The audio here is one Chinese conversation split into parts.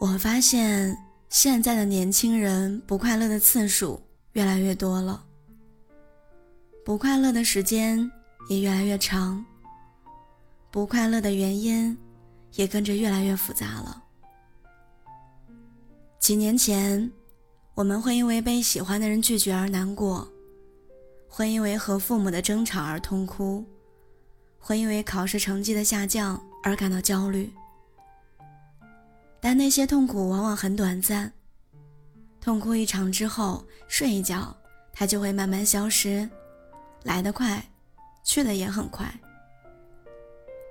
我发现现在的年轻人不快乐的次数越来越多了，不快乐的时间也越来越长，不快乐的原因也跟着越来越复杂了。几年前，我们会因为被喜欢的人拒绝而难过，会因为和父母的争吵而痛哭，会因为考试成绩的下降而感到焦虑。但那些痛苦往往很短暂，痛哭一场之后，睡一觉，它就会慢慢消失，来得快，去的也很快。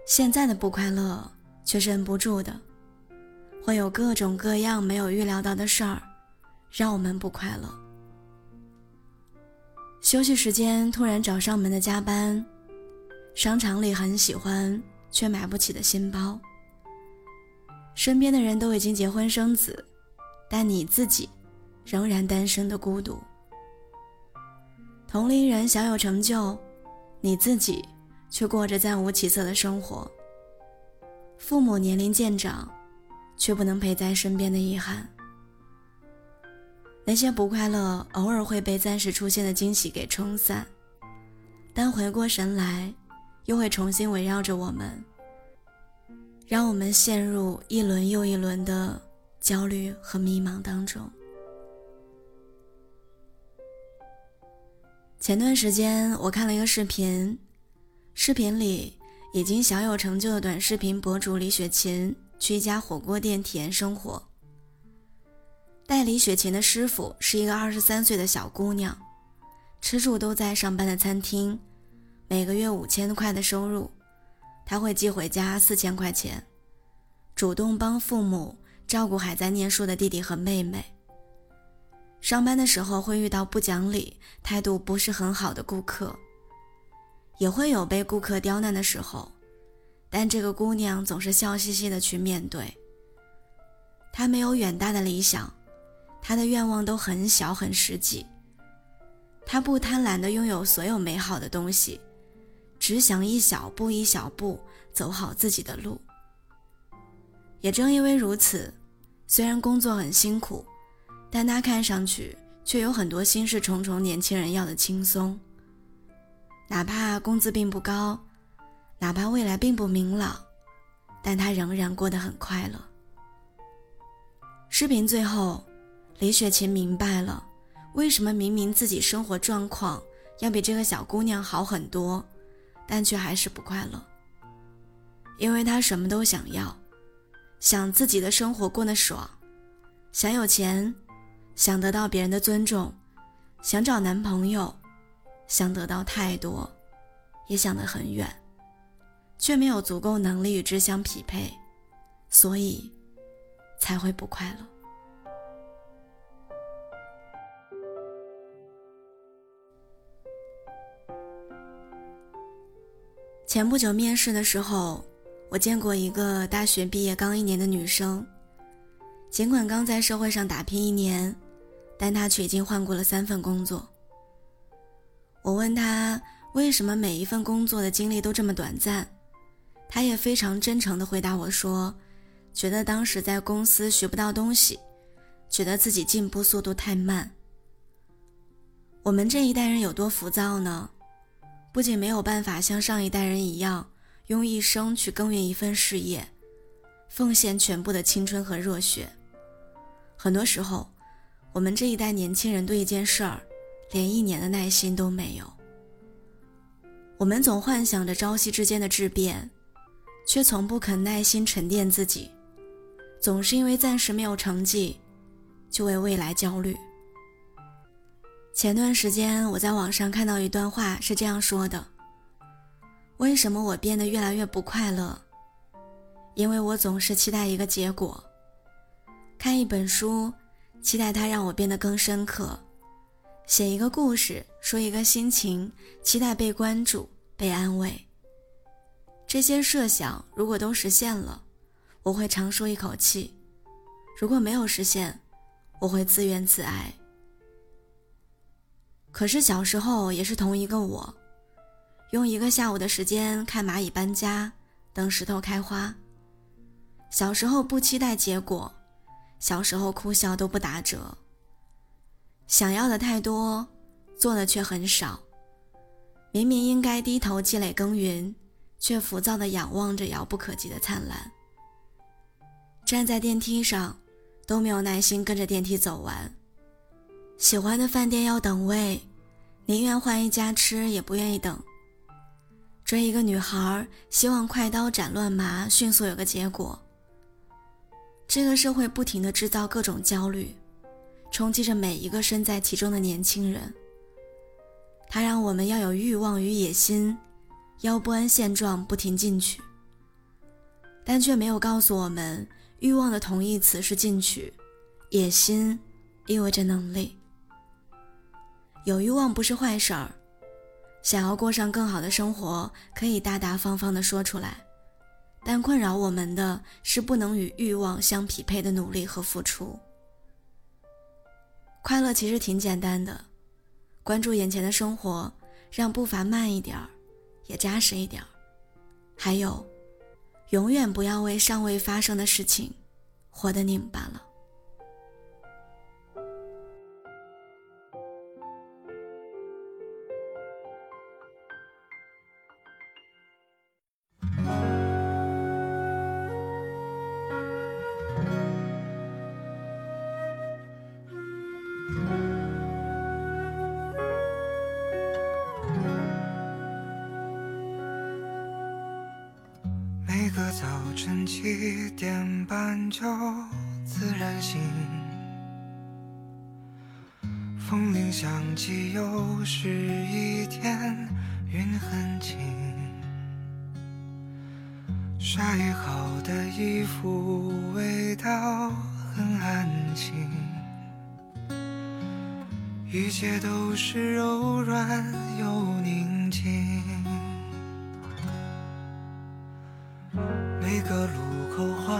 现在的不快乐却是忍不住的，会有各种各样没有预料到的事儿，让我们不快乐。休息时间突然找上门的加班，商场里很喜欢却买不起的新包。身边的人都已经结婚生子，但你自己仍然单身的孤独。同龄人小有成就，你自己却过着暂无起色的生活。父母年龄渐长，却不能陪在身边的遗憾。那些不快乐偶尔会被暂时出现的惊喜给冲散，但回过神来，又会重新围绕着我们。让我们陷入一轮又一轮的焦虑和迷茫当中。前段时间我看了一个视频，视频里已经小有成就的短视频博主李雪琴去一家火锅店体验生活。带李雪琴的师傅是一个二十三岁的小姑娘，吃住都在上班的餐厅，每个月五千块的收入。他会寄回家四千块钱，主动帮父母照顾还在念书的弟弟和妹妹。上班的时候会遇到不讲理、态度不是很好的顾客，也会有被顾客刁难的时候，但这个姑娘总是笑嘻嘻的去面对。她没有远大的理想，她的愿望都很小很实际。她不贪婪的拥有所有美好的东西。只想一小步一小步走好自己的路。也正因为如此，虽然工作很辛苦，但他看上去却有很多心事重重年轻人要的轻松。哪怕工资并不高，哪怕未来并不明朗，但他仍然过得很快乐。视频最后，李雪琴明白了，为什么明明自己生活状况要比这个小姑娘好很多。但却还是不快乐，因为他什么都想要，想自己的生活过得爽，想有钱，想得到别人的尊重，想找男朋友，想得到太多，也想得很远，却没有足够能力与之相匹配，所以才会不快乐。前不久面试的时候，我见过一个大学毕业刚一年的女生，尽管刚在社会上打拼一年，但她却已经换过了三份工作。我问她为什么每一份工作的经历都这么短暂，她也非常真诚地回答我说：“觉得当时在公司学不到东西，觉得自己进步速度太慢。”我们这一代人有多浮躁呢？不仅没有办法像上一代人一样用一生去耕耘一份事业，奉献全部的青春和热血，很多时候，我们这一代年轻人对一件事儿，连一年的耐心都没有。我们总幻想着朝夕之间的质变，却从不肯耐心沉淀自己，总是因为暂时没有成绩，就为未来焦虑。前段时间，我在网上看到一段话，是这样说的：“为什么我变得越来越不快乐？因为我总是期待一个结果。看一本书，期待它让我变得更深刻；写一个故事，说一个心情，期待被关注、被安慰。这些设想如果都实现了，我会长舒一口气；如果没有实现，我会自怨自艾。”可是小时候也是同一个我，用一个下午的时间看蚂蚁搬家，等石头开花。小时候不期待结果，小时候哭笑都不打折。想要的太多，做的却很少。明明应该低头积累耕耘，却浮躁的仰望着遥不可及的灿烂。站在电梯上，都没有耐心跟着电梯走完。喜欢的饭店要等位，宁愿换一家吃也不愿意等。追一个女孩，希望快刀斩乱麻，迅速有个结果。这个社会不停地制造各种焦虑。冲击着每一个身在其中的年轻人。它让我们要有欲望与野心，要不安现状，不停进取。但却没有告诉我们，欲望的同义词是进取，野心意味着能力。有欲望不是坏事儿，想要过上更好的生活，可以大大方方地说出来。但困扰我们的是不能与欲望相匹配的努力和付出。快乐其实挺简单的，关注眼前的生活，让步伐慢一点儿，也扎实一点儿。还有，永远不要为尚未发生的事情活得拧巴了。每个早晨七点半就自然醒，风铃响起，又是一天，云很轻，晒好的衣服味道很安静，一切都是柔软又宁静。每个路口花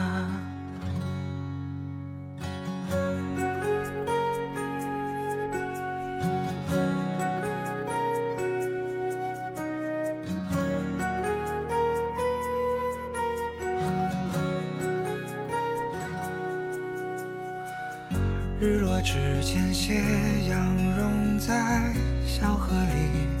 日落之前，斜阳融在小河里，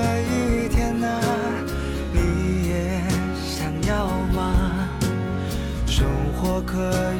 活